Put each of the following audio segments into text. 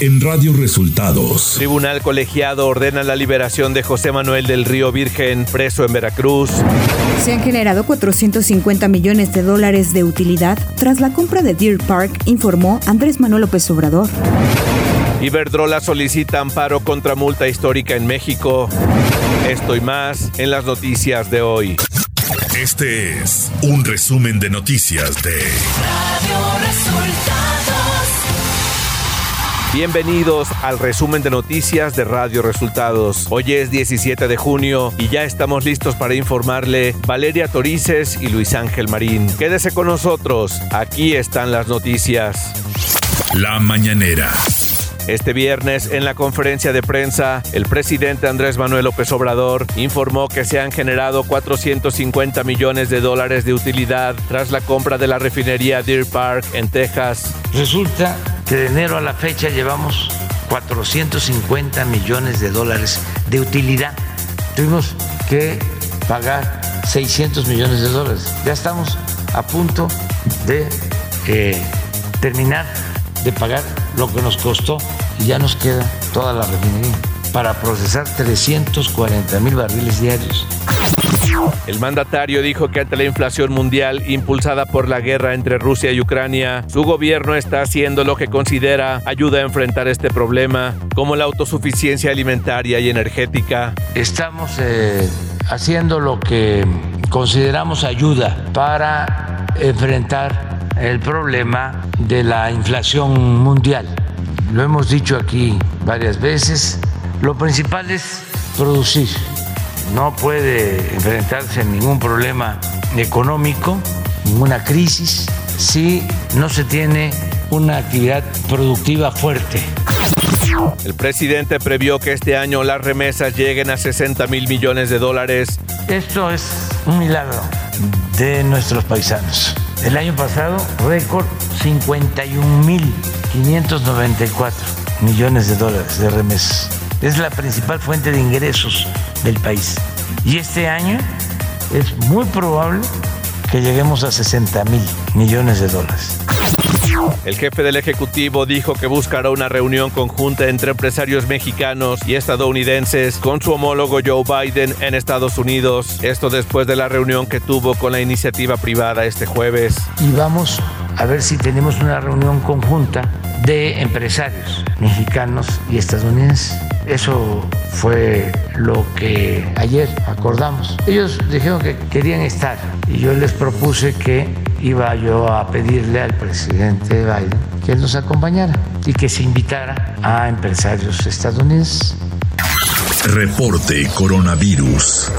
en Radio Resultados. Tribunal colegiado ordena la liberación de José Manuel del Río Virgen, preso en Veracruz. Se han generado 450 millones de dólares de utilidad tras la compra de Deer Park, informó Andrés Manuel López Obrador. Iberdrola solicita amparo contra multa histórica en México. Esto y más en las noticias de hoy. Este es un resumen de noticias de Radio Resultados. Bienvenidos al resumen de noticias de Radio Resultados. Hoy es 17 de junio y ya estamos listos para informarle Valeria Torices y Luis Ángel Marín. Quédese con nosotros, aquí están las noticias. La mañanera. Este viernes, en la conferencia de prensa, el presidente Andrés Manuel López Obrador informó que se han generado 450 millones de dólares de utilidad tras la compra de la refinería Deer Park en Texas. Resulta que de enero a la fecha llevamos 450 millones de dólares de utilidad. Tuvimos que pagar 600 millones de dólares. Ya estamos a punto de eh, terminar de pagar lo que nos costó y ya nos queda toda la refinería para procesar 340 mil barriles diarios. El mandatario dijo que ante la inflación mundial impulsada por la guerra entre Rusia y Ucrania, su gobierno está haciendo lo que considera ayuda a enfrentar este problema, como la autosuficiencia alimentaria y energética. Estamos eh, haciendo lo que consideramos ayuda para enfrentar el problema de la inflación mundial. Lo hemos dicho aquí varias veces, lo principal es producir. No puede enfrentarse a ningún problema económico, ninguna crisis, si no se tiene una actividad productiva fuerte. El presidente previó que este año las remesas lleguen a 60 mil millones de dólares. Esto es un milagro de nuestros paisanos. El año pasado, récord 51.594 millones de dólares de remesas. Es la principal fuente de ingresos del país. Y este año es muy probable que lleguemos a 60 mil millones de dólares. El jefe del Ejecutivo dijo que buscará una reunión conjunta entre empresarios mexicanos y estadounidenses con su homólogo Joe Biden en Estados Unidos. Esto después de la reunión que tuvo con la iniciativa privada este jueves. Y vamos a ver si tenemos una reunión conjunta de empresarios mexicanos y estadounidenses. Eso fue lo que ayer acordamos. Ellos dijeron que querían estar y yo les propuse que iba yo a pedirle al presidente Biden que nos acompañara y que se invitara a empresarios estadounidenses. Reporte Coronavirus.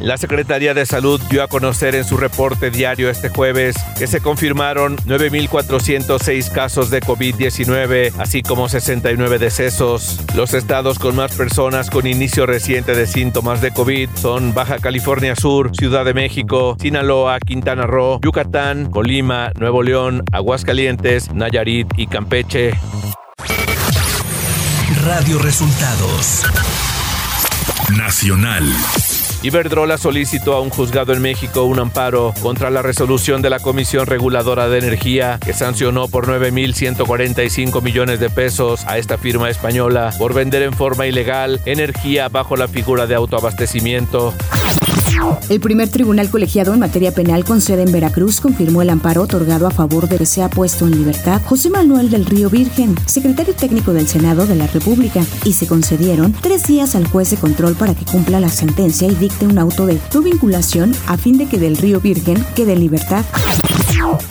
La Secretaría de Salud dio a conocer en su reporte diario este jueves que se confirmaron 9.406 casos de COVID-19, así como 69 decesos. Los estados con más personas con inicio reciente de síntomas de COVID son Baja California Sur, Ciudad de México, Sinaloa, Quintana Roo, Yucatán, Colima, Nuevo León, Aguascalientes, Nayarit y Campeche. Radio Resultados. Nacional. Iberdrola solicitó a un juzgado en México un amparo contra la resolución de la Comisión Reguladora de Energía que sancionó por 9.145 millones de pesos a esta firma española por vender en forma ilegal energía bajo la figura de autoabastecimiento. El primer tribunal colegiado en materia penal con sede en Veracruz confirmó el amparo otorgado a favor de que sea puesto en libertad José Manuel del Río Virgen, secretario técnico del Senado de la República, y se concedieron tres días al juez de control para que cumpla la sentencia y dicte un auto de no vinculación a fin de que del Río Virgen quede en libertad.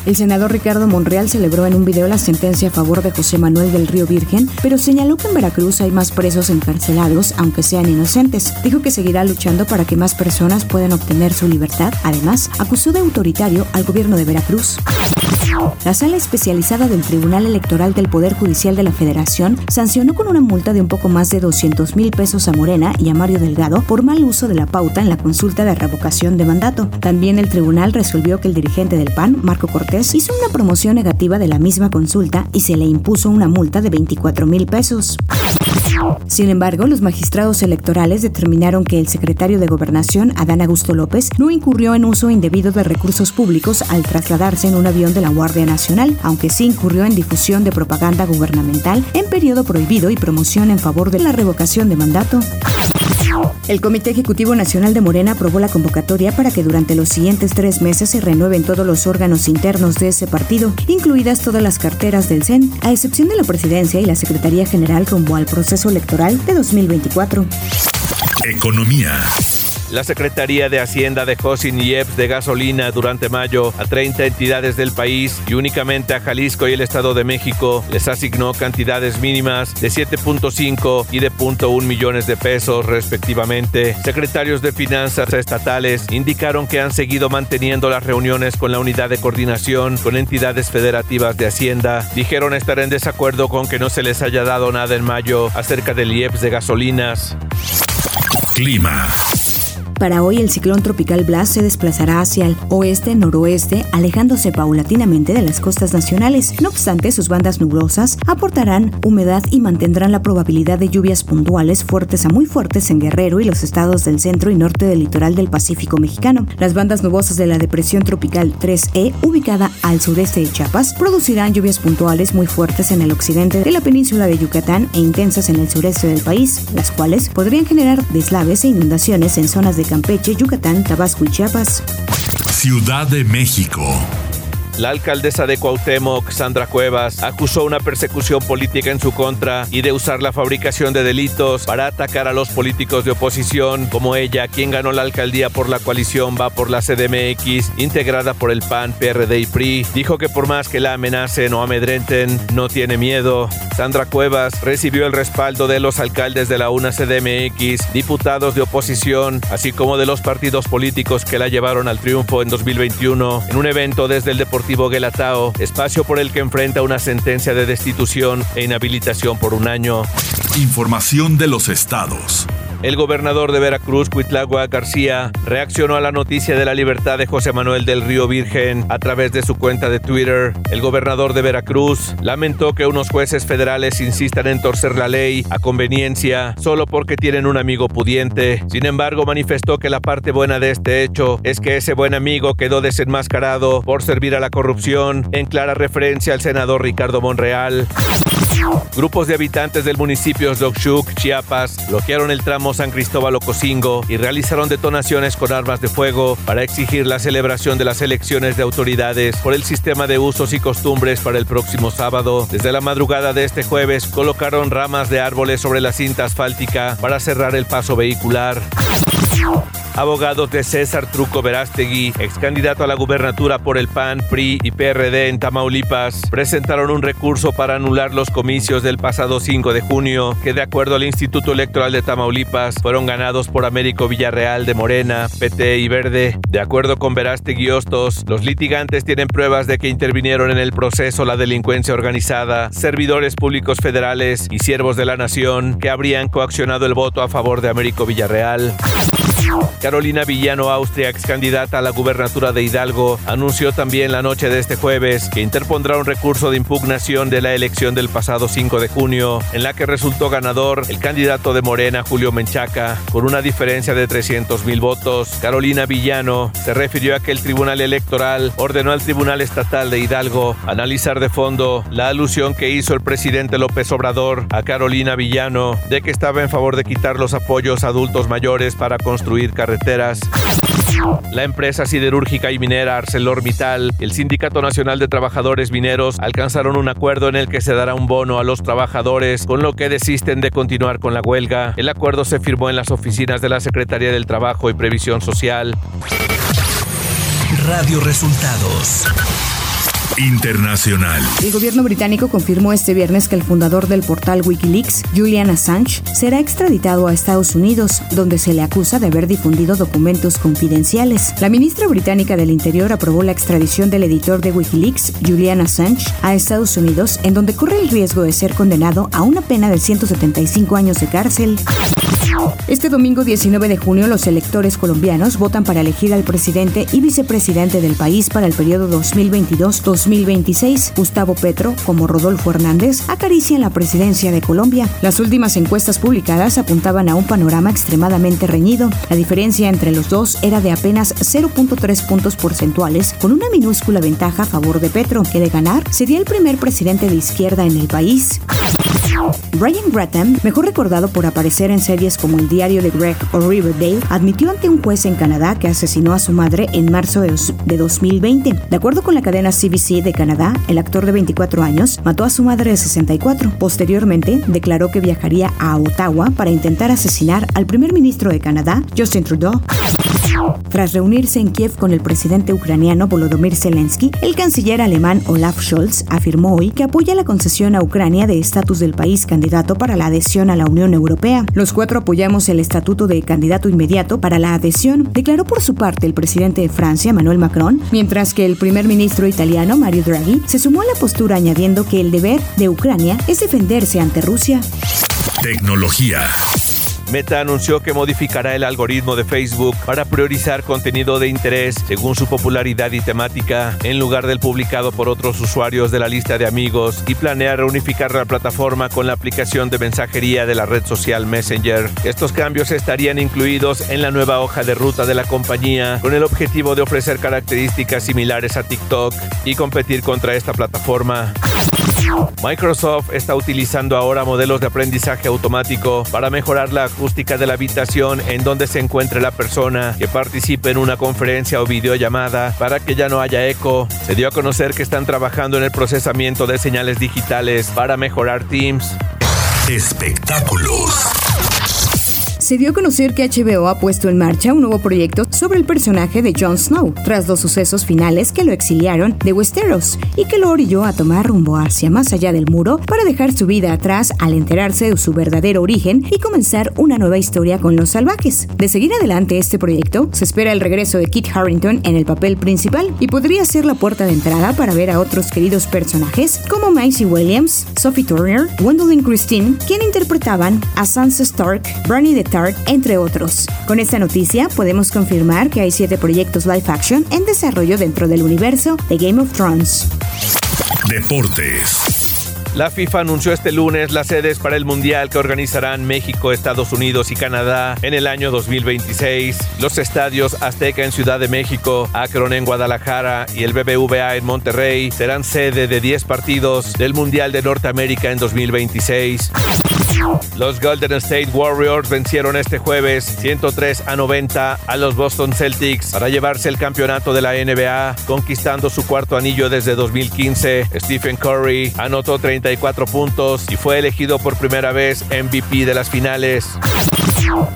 El senador Ricardo Monreal celebró en un video la sentencia a favor de José Manuel del Río Virgen, pero señaló que en Veracruz hay más presos encarcelados, aunque sean inocentes. Dijo que seguirá luchando para que más personas puedan obtener su libertad. Además, acusó de autoritario al gobierno de Veracruz. La sala especializada del Tribunal Electoral del Poder Judicial de la Federación sancionó con una multa de un poco más de 200 mil pesos a Morena y a Mario Delgado por mal uso de la pauta en la consulta de revocación de mandato. También el tribunal resolvió que el dirigente del PAN, Marco Cortés, hizo una promoción negativa de la misma consulta y se le impuso una multa de 24 mil pesos. Sin embargo, los magistrados electorales determinaron que el secretario de Gobernación, Adán Augusto López, no incurrió en uso indebido de recursos públicos al trasladarse en un avión de la Guardia Nacional, aunque sí incurrió en difusión de propaganda gubernamental en periodo prohibido y promoción en favor de la revocación de mandato. El Comité Ejecutivo Nacional de Morena aprobó la convocatoria para que durante los siguientes tres meses se renueven todos los órganos internos de ese partido, incluidas todas las carteras del CEN, a excepción de la presidencia y la Secretaría General rumbo al proceso electoral de 2024. Economía. La Secretaría de Hacienda dejó sin IEPS de gasolina durante mayo a 30 entidades del país y únicamente a Jalisco y el Estado de México les asignó cantidades mínimas de 7.5 y de 0.1 millones de pesos respectivamente. Secretarios de Finanzas estatales indicaron que han seguido manteniendo las reuniones con la unidad de coordinación con entidades federativas de Hacienda. Dijeron estar en desacuerdo con que no se les haya dado nada en mayo acerca del IEPS de gasolinas. Clima. Para hoy el ciclón tropical Blas se desplazará hacia el oeste-noroeste, alejándose paulatinamente de las costas nacionales. No obstante, sus bandas nublosas aportarán humedad y mantendrán la probabilidad de lluvias puntuales fuertes a muy fuertes en Guerrero y los estados del centro y norte del litoral del Pacífico mexicano. Las bandas nubosas de la depresión tropical 3E, ubicada al sureste de Chiapas, producirán lluvias puntuales muy fuertes en el occidente de la península de Yucatán e intensas en el sureste del país, las cuales podrían generar deslaves e inundaciones en zonas de Campeche, Yucatán, Tabasco y Chiapas. Ciudad de México. La alcaldesa de Cuauhtémoc, Sandra Cuevas, acusó una persecución política en su contra y de usar la fabricación de delitos para atacar a los políticos de oposición, como ella, quien ganó la alcaldía por la coalición Va por la CDMX, integrada por el PAN, PRD y PRI. Dijo que por más que la amenacen o amedrenten, no tiene miedo. Sandra Cuevas recibió el respaldo de los alcaldes de la UNA CDMX, diputados de oposición, así como de los partidos políticos que la llevaron al triunfo en 2021 en un evento desde el Deportivo Guelatao, espacio por el que enfrenta una sentencia de destitución e inhabilitación por un año. Información de los estados. El gobernador de Veracruz, Cuitlagua García, reaccionó a la noticia de la libertad de José Manuel del Río Virgen a través de su cuenta de Twitter. El gobernador de Veracruz lamentó que unos jueces federales insistan en torcer la ley a conveniencia solo porque tienen un amigo pudiente. Sin embargo, manifestó que la parte buena de este hecho es que ese buen amigo quedó desenmascarado por servir a la corrupción, en clara referencia al senador Ricardo Monreal. Grupos de habitantes del municipio Oxuc, Chiapas, bloquearon el tramo San Cristóbal Ocosingo y realizaron detonaciones con armas de fuego para exigir la celebración de las elecciones de autoridades por el sistema de usos y costumbres para el próximo sábado. Desde la madrugada de este jueves colocaron ramas de árboles sobre la cinta asfáltica para cerrar el paso vehicular. Abogados de César Truco Verástegui, ex candidato a la gubernatura por el PAN, PRI y PRD en Tamaulipas, presentaron un recurso para anular los comicios del pasado 5 de junio, que de acuerdo al Instituto Electoral de Tamaulipas fueron ganados por Américo Villarreal de Morena, PT y Verde. De acuerdo con Verástegui Hostos, los litigantes tienen pruebas de que intervinieron en el proceso la delincuencia organizada, servidores públicos federales y siervos de la nación que habrían coaccionado el voto a favor de Américo Villarreal. Carolina Villano Austria, ex candidata a la gubernatura de Hidalgo, anunció también la noche de este jueves que interpondrá un recurso de impugnación de la elección del pasado 5 de junio, en la que resultó ganador el candidato de Morena, Julio Menchaca, con una diferencia de 300 mil votos. Carolina Villano se refirió a que el Tribunal Electoral ordenó al Tribunal Estatal de Hidalgo analizar de fondo la alusión que hizo el presidente López Obrador a Carolina Villano de que estaba en favor de quitar los apoyos a adultos mayores para construir carreteras. La empresa siderúrgica y minera ArcelorMittal el Sindicato Nacional de Trabajadores Mineros alcanzaron un acuerdo en el que se dará un bono a los trabajadores, con lo que desisten de continuar con la huelga. El acuerdo se firmó en las oficinas de la Secretaría del Trabajo y Previsión Social. Radio Resultados. Internacional. El gobierno británico confirmó este viernes que el fundador del portal Wikileaks, Julian Assange, será extraditado a Estados Unidos, donde se le acusa de haber difundido documentos confidenciales. La ministra británica del Interior aprobó la extradición del editor de Wikileaks, Julian Assange, a Estados Unidos, en donde corre el riesgo de ser condenado a una pena de 175 años de cárcel. Este domingo 19 de junio los electores colombianos votan para elegir al presidente y vicepresidente del país para el periodo 2022-2025. 2026, Gustavo Petro, como Rodolfo Hernández, acarician la presidencia de Colombia. Las últimas encuestas publicadas apuntaban a un panorama extremadamente reñido. La diferencia entre los dos era de apenas 0.3 puntos porcentuales, con una minúscula ventaja a favor de Petro, que de ganar sería el primer presidente de izquierda en el país. Brian Grattan, mejor recordado por aparecer en series como El diario de Greg o Riverdale, admitió ante un juez en Canadá que asesinó a su madre en marzo de 2020. De acuerdo con la cadena CBC de Canadá, el actor de 24 años mató a su madre de 64. Posteriormente, declaró que viajaría a Ottawa para intentar asesinar al primer ministro de Canadá, Justin Trudeau. Tras reunirse en Kiev con el presidente ucraniano Volodymyr Zelensky, el canciller alemán Olaf Scholz afirmó hoy que apoya la concesión a Ucrania de estatus del país candidato para la adhesión a la Unión Europea. Los cuatro apoyamos el estatuto de candidato inmediato para la adhesión, declaró por su parte el presidente de Francia, Emmanuel Macron, mientras que el primer ministro italiano, Mario Draghi, se sumó a la postura añadiendo que el deber de Ucrania es defenderse ante Rusia. Tecnología. Meta anunció que modificará el algoritmo de Facebook para priorizar contenido de interés según su popularidad y temática, en lugar del publicado por otros usuarios de la lista de amigos, y planea reunificar la plataforma con la aplicación de mensajería de la red social Messenger. Estos cambios estarían incluidos en la nueva hoja de ruta de la compañía, con el objetivo de ofrecer características similares a TikTok y competir contra esta plataforma. Microsoft está utilizando ahora modelos de aprendizaje automático para mejorar la acústica de la habitación en donde se encuentre la persona que participe en una conferencia o videollamada para que ya no haya eco. Se dio a conocer que están trabajando en el procesamiento de señales digitales para mejorar Teams. Espectáculos se dio a conocer que HBO ha puesto en marcha un nuevo proyecto sobre el personaje de Jon Snow, tras los sucesos finales que lo exiliaron de Westeros y que lo orilló a tomar rumbo hacia más allá del muro para dejar su vida atrás al enterarse de su verdadero origen y comenzar una nueva historia con los salvajes. De seguir adelante este proyecto, se espera el regreso de Kit Harrington en el papel principal y podría ser la puerta de entrada para ver a otros queridos personajes como Maisie Williams, Sophie Turner, Gwendolyn Christine, quien interpretaban a Sansa Stark, Branny the entre otros. Con esta noticia podemos confirmar que hay siete proyectos live action en desarrollo dentro del universo de Game of Thrones. Deportes. La FIFA anunció este lunes las sedes para el Mundial que organizarán México, Estados Unidos y Canadá en el año 2026. Los estadios Azteca en Ciudad de México, Akron en Guadalajara y el BBVA en Monterrey serán sede de 10 partidos del Mundial de Norteamérica en 2026. Los Golden State Warriors vencieron este jueves 103 a 90 a los Boston Celtics para llevarse el campeonato de la NBA, conquistando su cuarto anillo desde 2015. Stephen Curry anotó 34 puntos y fue elegido por primera vez MVP de las finales.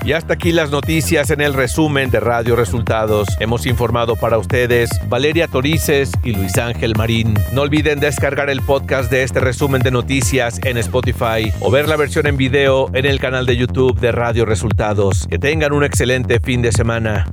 Y hasta aquí las noticias en el resumen de Radio Resultados. Hemos informado para ustedes Valeria Torices y Luis Ángel Marín. No olviden descargar el podcast de este resumen de noticias en Spotify o ver la versión en video en el canal de YouTube de Radio Resultados. Que tengan un excelente fin de semana.